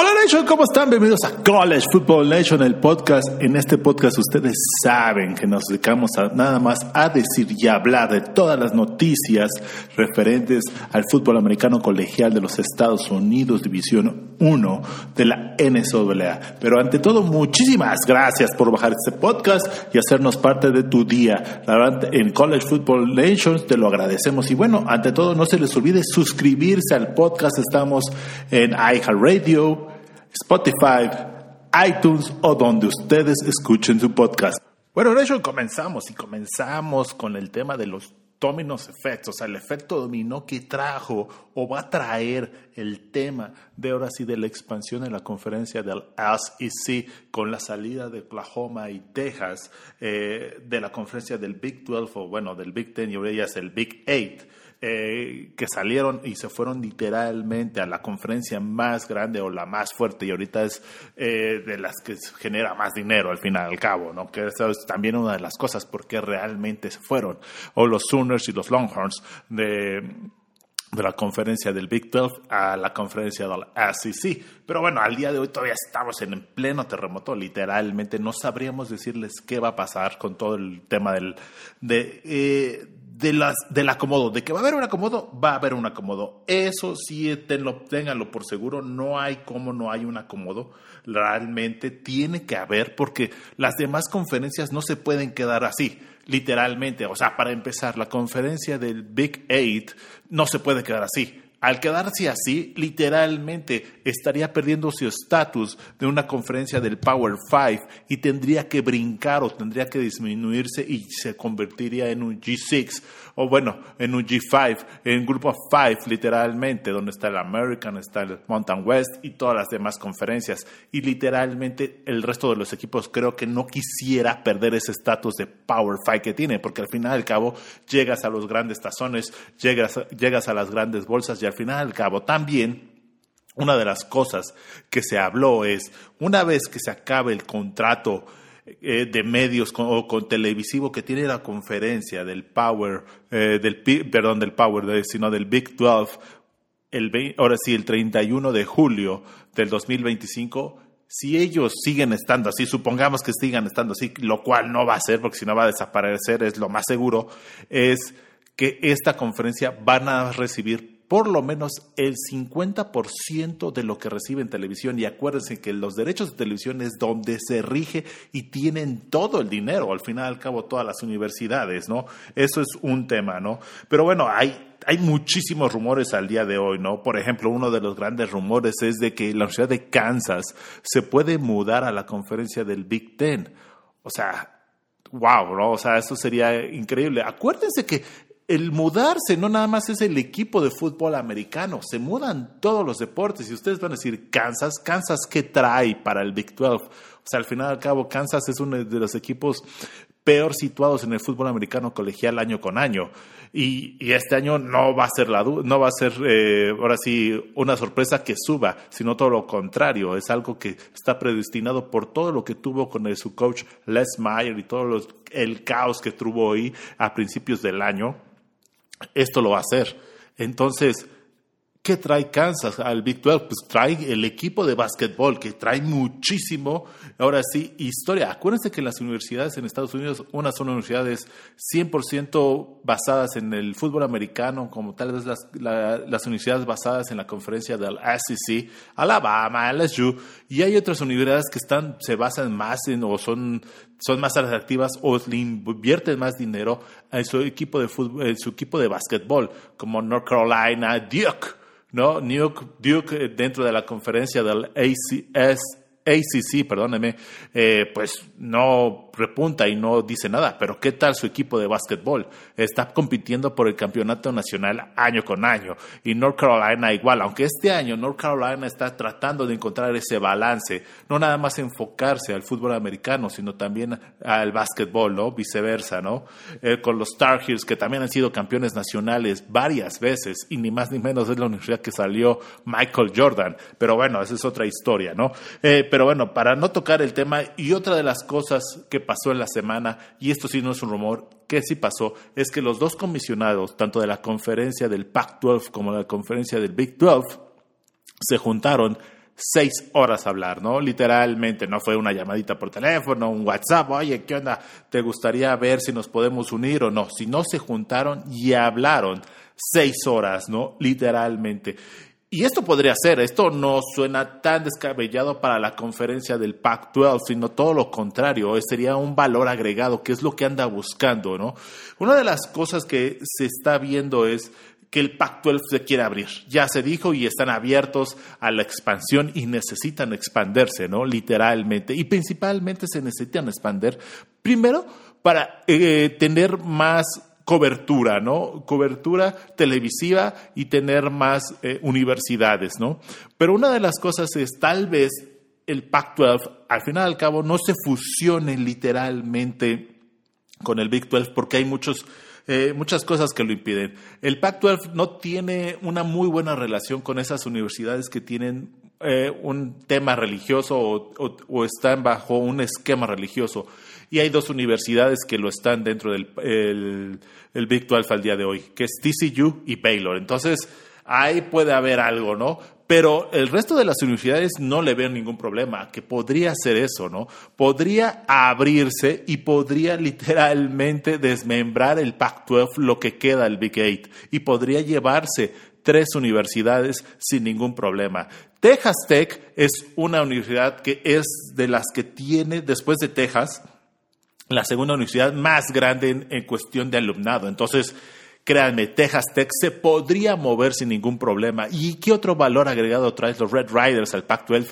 Hola Nation, ¿cómo están? Bienvenidos a College Football Nation, el podcast. En este podcast ustedes saben que nos dedicamos a, nada más a decir y hablar de todas las noticias referentes al fútbol americano colegial de los Estados Unidos, División 1 de la NCAA. Pero ante todo, muchísimas gracias por bajar este podcast y hacernos parte de tu día. La verdad, en College Football Nation te lo agradecemos. Y bueno, ante todo, no se les olvide suscribirse al podcast. Estamos en iHeartRadio. Spotify, iTunes o donde ustedes escuchen su podcast. Bueno, de hecho comenzamos y comenzamos con el tema de los dominos efectos, o sea, el efecto dominó que trajo o va a traer el tema de ahora sí de la expansión en la conferencia del SEC con la salida de Oklahoma y Texas eh, de la conferencia del Big 12 o bueno, del Big 10 y ahora ya es el Big 8 eh, que salieron y se fueron literalmente a la conferencia más grande o la más fuerte y ahorita es eh, de las que genera más dinero al final al cabo, ¿no? Que eso es también una de las cosas porque realmente se fueron. O los Sooners y los Longhorns de de la conferencia del Big 12 a la conferencia del SEC. Pero bueno, al día de hoy todavía estamos en pleno terremoto, literalmente. No sabríamos decirles qué va a pasar con todo el tema del, de, eh, de las, del acomodo, de que va a haber un acomodo, va a haber un acomodo. Eso sí, tenlo, ténganlo por seguro, no hay como no hay un acomodo. Realmente tiene que haber, porque las demás conferencias no se pueden quedar así, literalmente. O sea, para empezar, la conferencia del Big Eight no se puede quedar así al quedarse así, literalmente estaría perdiendo su estatus de una conferencia del Power Five y tendría que brincar o tendría que disminuirse y se convertiría en un G6 o bueno, en un G5, en grupo 5 literalmente, donde está el American, está el Mountain West y todas las demás conferencias. Y literalmente el resto de los equipos creo que no quisiera perder ese estatus de Power 5 que tiene, porque al final al cabo llegas a los grandes tazones, llegas, llegas a las grandes bolsas y al final al cabo. También una de las cosas que se habló es, una vez que se acabe el contrato eh, de medios o con televisivo que tiene la conferencia del Power, eh, del, perdón, del Power, sino del Big 12, el, ahora sí, el 31 de julio del 2025, si ellos siguen estando así, supongamos que sigan estando así, lo cual no va a ser, porque si no va a desaparecer, es lo más seguro, es que esta conferencia van a recibir por lo menos el 50% de lo que recibe en televisión. Y acuérdense que los derechos de televisión es donde se rige y tienen todo el dinero, al final al cabo todas las universidades, ¿no? Eso es un tema, ¿no? Pero bueno, hay, hay muchísimos rumores al día de hoy, ¿no? Por ejemplo, uno de los grandes rumores es de que la Universidad de Kansas se puede mudar a la conferencia del Big Ten. O sea, wow, ¿no? O sea, eso sería increíble. Acuérdense que el mudarse no nada más es el equipo de fútbol americano, se mudan todos los deportes y ustedes van a decir, Kansas, Kansas, ¿qué trae para el Big 12? O sea, al final al cabo, Kansas es uno de los equipos peor situados en el fútbol americano colegial año con año. Y, este año no va a ser la no va a ser eh, ahora sí una sorpresa que suba, sino todo lo contrario. Es algo que está predestinado por todo lo que tuvo con el, su coach Les Meyer y todo el caos que tuvo hoy a principios del año esto lo va a hacer. Entonces, ¿qué trae Kansas al Big 12? Pues trae el equipo de básquetbol, que trae muchísimo, ahora sí, historia. Acuérdense que las universidades en Estados Unidos, unas son universidades 100% basadas en el fútbol americano, como tal vez las, universidades basadas en la conferencia del SEC, Alabama, LSU, y hay otras universidades que están, se basan más en, o son son más atractivas o le invierten más dinero en su equipo de fútbol, en su equipo de básquetbol, como North Carolina, Duke, ¿no? Duke, eh, dentro de la conferencia del ACS, ACC, perdóneme, eh, pues no repunta y no dice nada, pero ¿qué tal su equipo de básquetbol? Está compitiendo por el campeonato nacional año con año y North Carolina igual, aunque este año North Carolina está tratando de encontrar ese balance, no nada más enfocarse al fútbol americano, sino también al básquetbol, ¿no? Viceversa, ¿no? Eh, con los Tar Heels, que también han sido campeones nacionales varias veces y ni más ni menos es la universidad que salió Michael Jordan, pero bueno, esa es otra historia, ¿no? Eh, bueno, para no tocar el tema, y otra de las cosas que pasó en la semana, y esto sí no es un rumor, que sí pasó, es que los dos comisionados, tanto de la conferencia del Pac-12 como de la conferencia del Big 12, se juntaron seis horas a hablar, ¿no? Literalmente, no fue una llamadita por teléfono, un WhatsApp, oye, ¿qué onda? ¿Te gustaría ver si nos podemos unir o no? Si no se juntaron y hablaron seis horas, ¿no? Literalmente. Y esto podría ser, esto no suena tan descabellado para la conferencia del Pac-12, sino todo lo contrario, eh, sería un valor agregado, que es lo que anda buscando, ¿no? Una de las cosas que se está viendo es que el Pac-12 se quiere abrir. Ya se dijo y están abiertos a la expansión y necesitan expandirse, ¿no? Literalmente. Y principalmente se necesitan expandir primero para eh, tener más cobertura, ¿no? Cobertura televisiva y tener más eh, universidades, ¿no? Pero una de las cosas es tal vez el Pac-12 al final al cabo no se fusione literalmente con el Big 12 porque hay muchos eh, muchas cosas que lo impiden. El Pac-12 no tiene una muy buena relación con esas universidades que tienen eh, un tema religioso o, están bajo un esquema religioso. Y hay dos universidades que lo están dentro del el, Big 12 al día de hoy, que es TCU y Baylor. Entonces, ahí puede haber algo, ¿no? Pero el resto de las universidades no le ven ningún problema, que podría ser eso, ¿no? Podría abrirse y podría literalmente desmembrar el Pac-12 lo que queda el Big Eight y podría llevarse tres universidades sin ningún problema. Texas Tech es una universidad que es de las que tiene, después de Texas, la segunda universidad más grande en, cuestión de alumnado. Entonces, Créanme, Texas Tech se podría mover sin ningún problema. ¿Y qué otro valor agregado traen los Red Riders al Pac-12?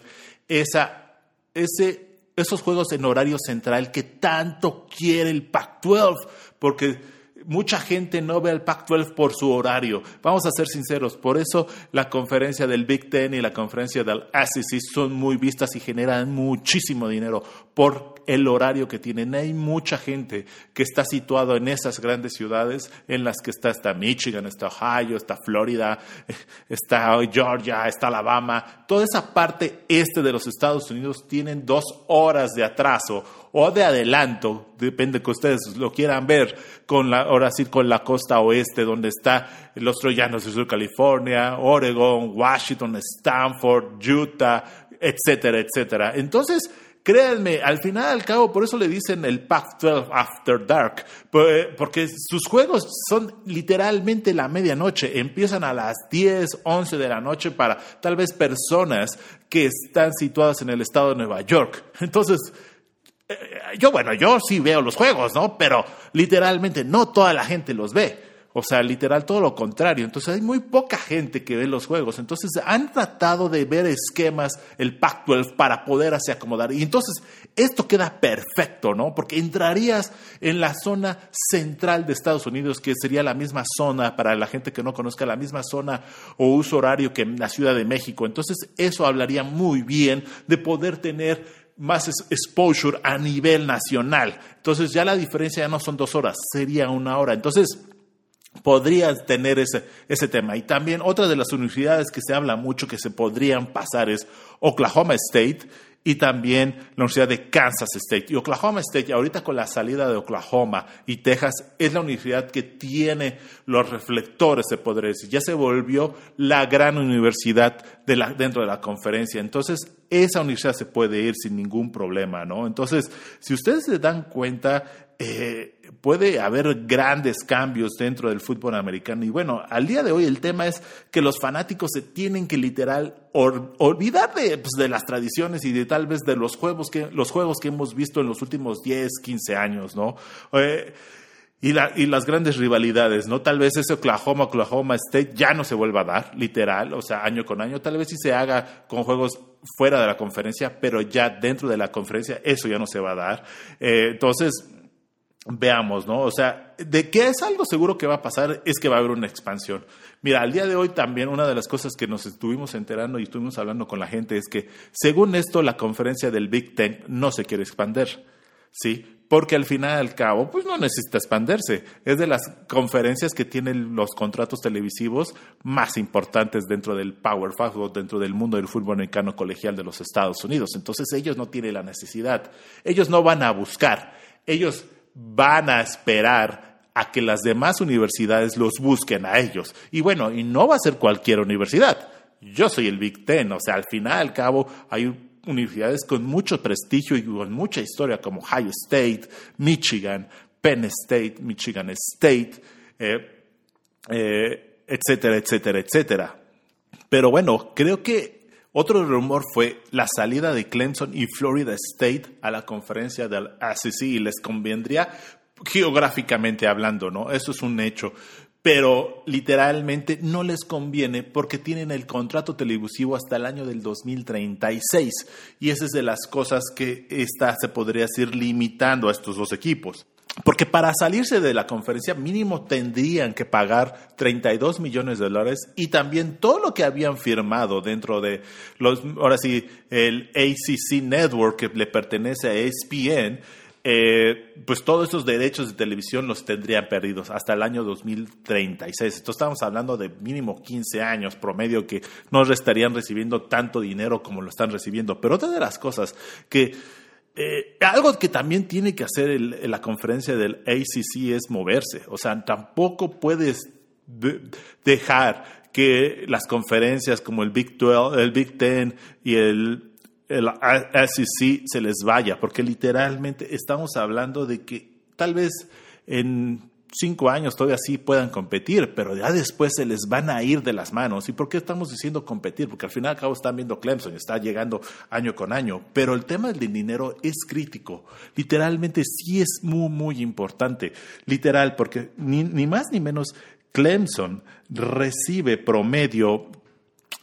Esa, ese, esos juegos en horario central que tanto quiere el Pac-12, porque mucha gente no ve al Pac-12 por su horario. Vamos a ser sinceros, por eso la conferencia del Big Ten y la conferencia del SEC son muy vistas y generan muchísimo dinero por el horario que tienen. Hay mucha gente que está situado en esas grandes ciudades en las que está, está Michigan, está Ohio, está Florida, está Georgia, está Alabama. Toda esa parte este de los Estados Unidos tienen dos horas de atraso o de adelanto, depende que ustedes lo quieran ver, con la, ahora sí con la costa oeste, donde está los troyanos de Sur California, Oregon, Washington, Stanford, Utah, etcétera, etcétera. Entonces, Créanme, al final al cabo, por eso le dicen el Pac-12 After Dark, porque sus juegos son literalmente la medianoche, empiezan a las 10, 11 de la noche para tal vez personas que están situadas en el estado de Nueva York. Entonces, eh, yo, bueno, yo sí veo los juegos, ¿no? Pero literalmente no toda la gente los ve. O sea, literal, todo lo contrario. Entonces hay muy poca gente que ve los juegos. Entonces han tratado de ver esquemas, el Pac-12, para poder así acomodar. Y entonces esto queda perfecto, ¿no? Porque entrarías en la zona central de Estados Unidos, que sería la misma zona, para la gente que no conozca, la misma zona o uso horario que la Ciudad de México. Entonces eso hablaría muy bien de poder tener más exposure a nivel nacional. Entonces ya la diferencia ya no son dos horas, sería una hora. Entonces podrías tener ese, ese tema. Y también otra de las universidades que se habla mucho que se podrían pasar es Oklahoma State y también la Universidad de Kansas State. Y Oklahoma State, ahorita con la salida de Oklahoma y Texas, es la universidad que tiene los reflectores, se podría decir. Ya se volvió la gran universidad de la, dentro de la conferencia. Entonces, esa universidad se puede ir sin ningún problema, ¿no? Entonces, si ustedes se dan cuenta, eh, puede haber grandes cambios dentro del fútbol americano. Y bueno, al día de hoy el tema es que los fanáticos se tienen que literal olvidar de, pues, de, las tradiciones y de tal vez de los juegos, que, los juegos que hemos visto en los últimos 10, 15 años, ¿no? Eh, y, y, las grandes rivalidades, ¿no? Tal vez ese Oklahoma, Oklahoma State ya no se vuelva a dar, literal, o sea, año con año. Tal vez sí se haga con juegos fuera de la conferencia, pero ya dentro de la conferencia eso ya no se va a dar. Eh, entonces, veamos, ¿no? O sea, de qué es algo seguro que va a pasar es que va a haber una expansión. Mira, al día de hoy también una de las cosas que nos estuvimos enterando y estuvimos hablando con la gente es que, según esto, la conferencia del Big Ten no se quiere expander, ¿sí? porque al final al cabo, pues no necesita expandirse. Es de las conferencias que tienen los contratos televisivos más importantes dentro del Power Five dentro del mundo del fútbol americano colegial de los Estados Unidos. Entonces ellos no tienen la necesidad. Ellos no van a buscar. Ellos van a esperar a que las demás universidades los busquen a ellos. Y bueno, y no va a ser cualquier universidad. Yo soy el Big Ten, o sea, al final al cabo hay universidades con mucho prestigio y con mucha historia como Ohio State, Michigan, Penn State, Michigan State, eh, eh, etcétera, etcétera, etcétera. Pero bueno, creo que otro rumor fue la salida de Clemson y Florida State a la conferencia del ACC y les convendría geográficamente hablando, ¿no? Eso es un hecho pero literalmente no les conviene porque tienen el contrato televisivo hasta el año del 2036 y esa es de las cosas que esta se podría decir limitando a estos dos equipos. Porque para salirse de la conferencia mínimo tendrían que pagar 32 millones de dólares y también todo lo que habían firmado dentro de los, ahora sí, el ACC Network que le pertenece a ESPN, eh, pues todos esos derechos de televisión los tendrían perdidos hasta el año 2036. Entonces estamos hablando de mínimo 15 años promedio que no estarían recibiendo tanto dinero como lo están recibiendo. Pero otra de las cosas que... Eh, algo que también tiene que hacer la conferencia del ACC es moverse. O sea, tampoco puedes dejar que las conferencias como el Big 12, el Big Ten y el el se les vaya, porque literalmente estamos hablando de que tal vez en cinco años todavía sí puedan competir, pero ya después se les van a ir de las manos. ¿Y por qué estamos diciendo competir? Porque al final al cabo están viendo Clemson, está llegando año con año, pero el tema del dinero es crítico. Literalmente sí es muy, muy importante. Literal, porque ni, ni más ni menos Clemson recibe promedio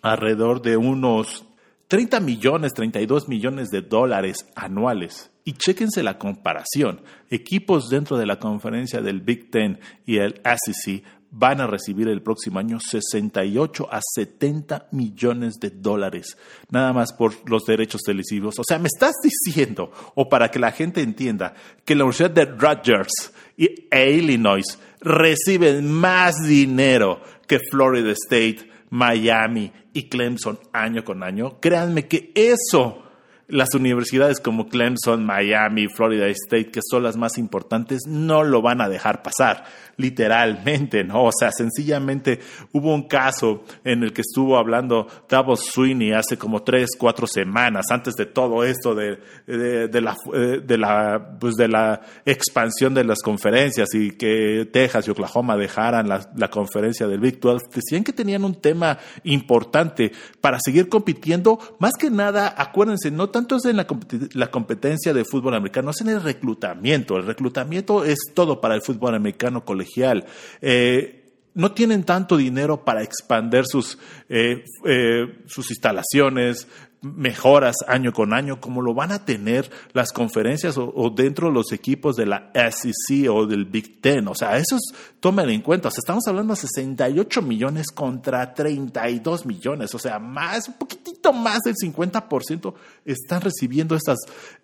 alrededor de unos 30 millones, 32 millones de dólares anuales. Y chéquense la comparación. Equipos dentro de la conferencia del Big Ten y el SEC van a recibir el próximo año 68 a 70 millones de dólares, nada más por los derechos televisivos. O sea, me estás diciendo, o para que la gente entienda, que la Universidad de Rutgers e Illinois reciben más dinero que Florida State, Miami y Clemson año con año, créanme que eso las universidades como Clemson, Miami, Florida State, que son las más importantes, no lo van a dejar pasar, literalmente, ¿no? O sea, sencillamente hubo un caso en el que estuvo hablando Davos Sweeney hace como tres, cuatro semanas, antes de todo esto de, de, la, de, la, pues de la expansión de las conferencias y que Texas y Oklahoma dejaran la, la conferencia del Big 12, decían que tenían un tema importante para seguir compitiendo, más que nada, acuérdense, no tanto es en la, competencia de fútbol americano, es en el reclutamiento. El reclutamiento es todo para el fútbol americano colegial. Eh, no tienen tanto dinero para expandir sus, eh, eh, sus instalaciones, mejoras año con año, como lo van a tener las conferencias o, dentro de los equipos de la SEC o del Big Ten. O sea, eso es, tomen en cuenta. O sea, estamos hablando de 68 millones contra 32 millones. O sea, más, un poquitito más del 50% están recibiendo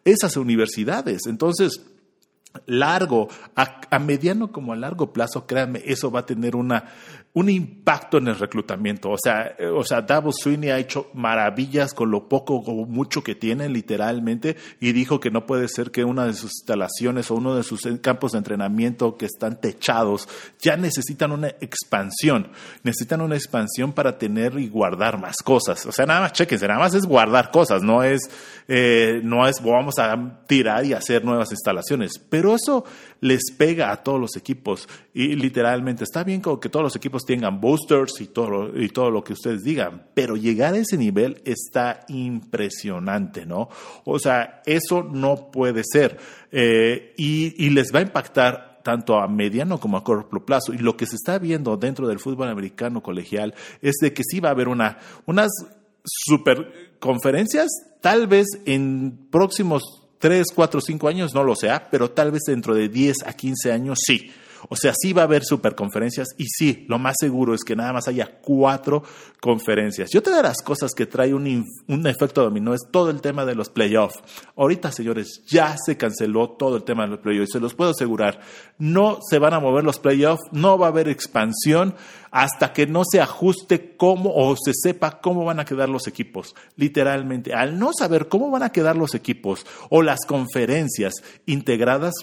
esas universidades. Entonces, largo, a, mediano como a largo plazo, créanme, eso va a tener una, un impacto en el reclutamiento. O sea, eh, o sea, Davos Sweeney ha hecho maravillas con lo poco o mucho que tiene, literalmente, y dijo que no puede ser que una de sus instalaciones o uno de sus campos de entrenamiento que están techados ya necesitan una expansión. Necesitan una expansión para tener y guardar más cosas. O sea, nada más chequense, nada más es guardar cosas, no es, eh, no es vamos a tirar y hacer nuevas instalaciones. Eso les pega a todos los equipos y literalmente está bien que todos los equipos tengan boosters y todo, y todo lo que ustedes digan, pero llegar a ese nivel está impresionante, ¿no? O sea, eso no puede ser eh, y, les va a impactar tanto a mediano como a corto plazo. Y lo que se está viendo dentro del fútbol americano colegial es de que sí va a haber una, unas super conferencias, tal vez en próximos 3, 4, 5 años, no lo sea, pero tal vez dentro de 10 a 15 años sí. O sea, sí va a haber superconferencias y sí, lo más seguro es que nada más haya cuatro conferencias. Y otra de las cosas que trae un, un efecto dominó es todo el tema de los playoffs. Ahorita, señores, ya se canceló todo el tema de los playoffs, se los puedo asegurar. No se van a mover los playoffs, no va a haber expansión hasta que no se ajuste cómo o se sepa cómo van a quedar los equipos. Literalmente, al no saber cómo van a quedar los equipos o las conferencias integradas,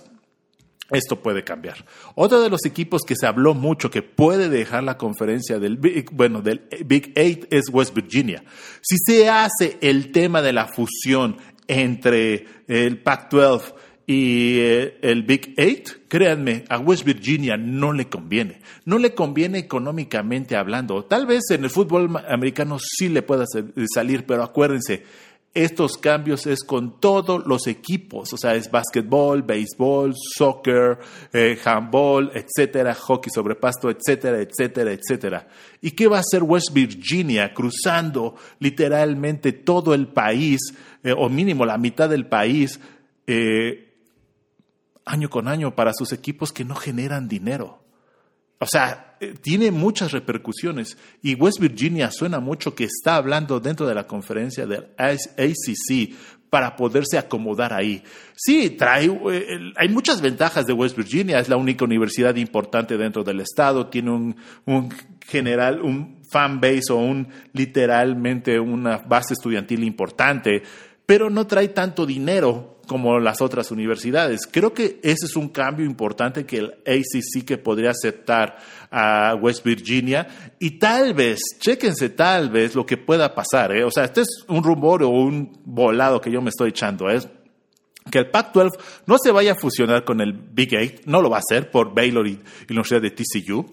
esto puede cambiar. Otro de los equipos que se habló mucho que puede dejar la conferencia del Big, bueno, del Big Eight es West Virginia. Si se hace el tema de la fusión entre el Pac-12 y eh, el Big Eight, créanme, a West Virginia no le conviene. No le conviene económicamente hablando. Tal vez en el fútbol americano sí le pueda salir, pero acuérdense, estos cambios es con todos los equipos, o sea, es básquetbol, béisbol, soccer, eh, handball, etcétera, hockey sobre pasto, etcétera, etcétera, etcétera. ¿Y qué va a hacer West Virginia cruzando literalmente todo el país, eh, o mínimo la mitad del país, eh, año con año para sus equipos que no generan dinero? O sea, tiene muchas repercusiones. Y West Virginia suena mucho que está hablando dentro de la conferencia del ACC para poderse acomodar ahí. Sí, trae, eh, hay muchas ventajas de West Virginia, es la única universidad importante dentro del estado, tiene un, un general, un fan base o un literalmente una base estudiantil importante, pero no trae tanto dinero como las otras universidades. Creo que ese es un cambio importante que el ACC que podría aceptar a West Virginia y tal vez, chéquense tal vez lo que pueda pasar. ¿eh? O sea, este es un rumor o un volado que yo me estoy echando. Es que el Pac-12 no se vaya a fusionar con el Big Eight, no lo va a hacer por Baylor y la Universidad de TCU,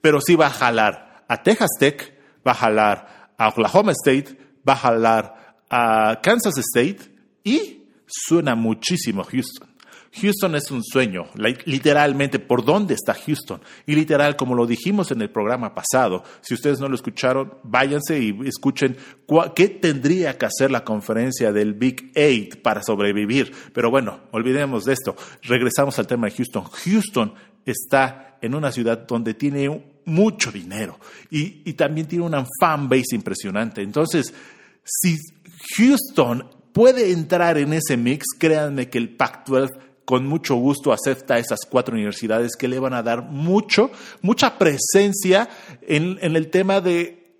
pero sí va a jalar a Texas Tech, va a jalar a Oklahoma State, va a jalar a Kansas State y suena muchísimo Houston. Houston es un sueño, literalmente, ¿por dónde está Houston? Y literal, como lo dijimos en el programa pasado, si ustedes no lo escucharon, váyanse y escuchen qué tendría que hacer la conferencia del Big Eight para sobrevivir. Pero bueno, olvidemos de esto. Regresamos al tema de Houston. Houston está en una ciudad donde tiene mucho dinero y, también tiene una fan base impresionante. Entonces, si Houston puede entrar en ese mix, créanme que el Pac-12 con mucho gusto acepta esas cuatro universidades que le van a dar mucho, mucha presencia en, el tema de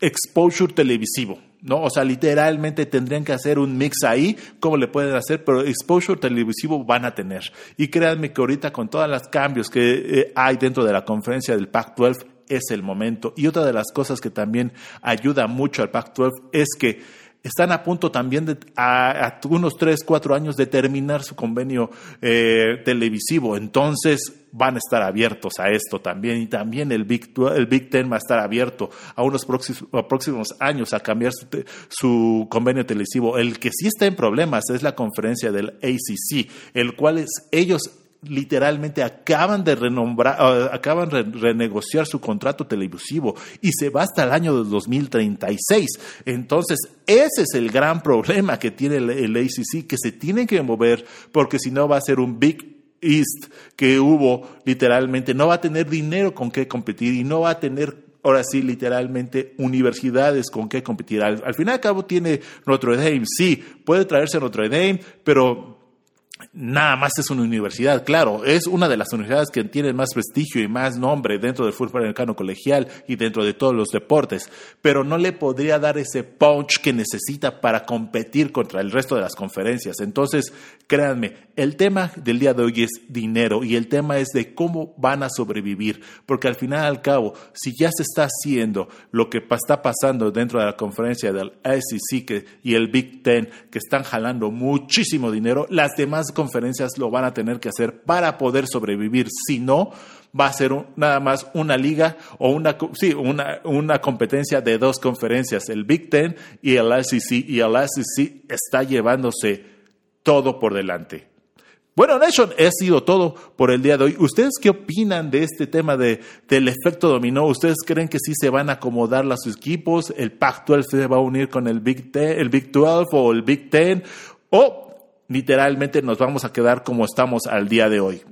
exposure televisivo. ¿no? O sea, literalmente tendrían que hacer un mix ahí, como le pueden hacer, pero exposure televisivo van a tener. Y créanme que ahorita con todos los cambios que eh, hay dentro de la conferencia del Pac-12 es el momento. Y otra de las cosas que también ayuda mucho al Pac-12 es que están a punto también de, a, unos 3, 4 años de terminar su convenio eh, televisivo. Entonces van a estar abiertos a esto también y también el Big, el Big Ten va a estar abierto a unos próximos, próximos años a cambiar su, su, convenio televisivo. El que sí está en problemas es la conferencia del ACC, el cual es, ellos literalmente acaban de renombrar, uh, acaban de renegociar su contrato televisivo y se va hasta el año de 2036. Entonces, ese es el gran problema que tiene el, el ACC, que se tiene que mover porque si no va a ser un Big East que hubo literalmente, no va a tener dinero con qué competir y no va a tener ahora sí, literalmente, universidades con qué competir. Al, al fin y al cabo tiene Notre Dame, sí, puede traerse Notre Dame, pero nada más es una universidad, claro, es una de las universidades que tiene más prestigio y más nombre dentro del fútbol americano colegial y dentro de todos los deportes, pero no le podría dar ese punch que necesita para competir contra el resto de las conferencias. Entonces, créanme, el tema del día de hoy es dinero y el tema es de cómo van a sobrevivir, porque al final al cabo, si ya se está haciendo lo que está pasando dentro de la conferencia del SEC y el Big Ten, que están jalando muchísimo dinero, las demás conferencias lo van a tener que hacer para poder sobrevivir. Si no, va a ser nada más una liga o una, sí, una, una competencia de dos conferencias, el Big Ten y el SEC. Y el SEC está llevándose todo por delante. Bueno, Nation, ha sido todo por el día de hoy. ¿Ustedes qué opinan de este tema de, del efecto dominó? ¿Ustedes creen que sí se van a acomodar los equipos? ¿El Pac-12 se va a unir con el Big, Ten, el Big 12 o el Big Ten? ¿O literalmente nos vamos a quedar como estamos al día de hoy.